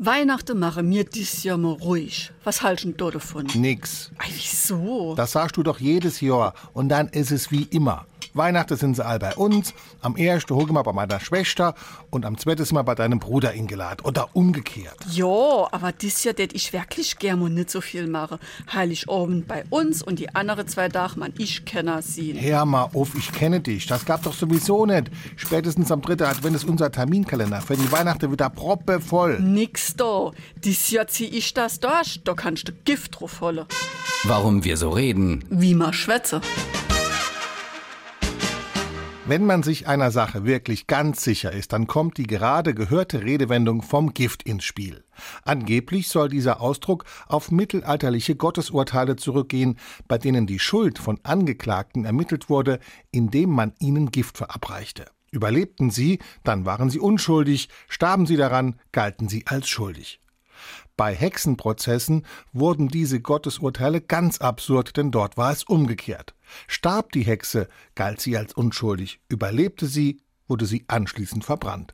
Weihnachten mache mir dies Jahr mal ruhig. Was halten du davon? Nix. Ei, wieso? Das sagst du doch jedes Jahr. Und dann ist es wie immer. Weihnachten sind sie all bei uns, am ersten hocken wir bei meiner Schwester und am zweiten Mal bei deinem Bruder eingeladen. Oder umgekehrt. Ja, aber dies Jahr tät ich wirklich gern und nicht so viel mache. Heiligabend bei uns und die andere zwei Tage man ich kenner sie. Hör mal auf, ich kenne dich. Das gab doch sowieso nicht. Spätestens am dritten Advent ist unser Terminkalender für die Weihnachten wieder proppevoll. Nix da. Dies Jahr zieh ich das durch. Da kannst du Gift drauf holen. Warum wir so reden. Wie ma schwätze. Wenn man sich einer Sache wirklich ganz sicher ist, dann kommt die gerade gehörte Redewendung vom Gift ins Spiel. Angeblich soll dieser Ausdruck auf mittelalterliche Gottesurteile zurückgehen, bei denen die Schuld von Angeklagten ermittelt wurde, indem man ihnen Gift verabreichte. Überlebten sie, dann waren sie unschuldig, starben sie daran, galten sie als schuldig. Bei Hexenprozessen wurden diese Gottesurteile ganz absurd, denn dort war es umgekehrt. Starb die Hexe, galt sie als unschuldig, überlebte sie, wurde sie anschließend verbrannt.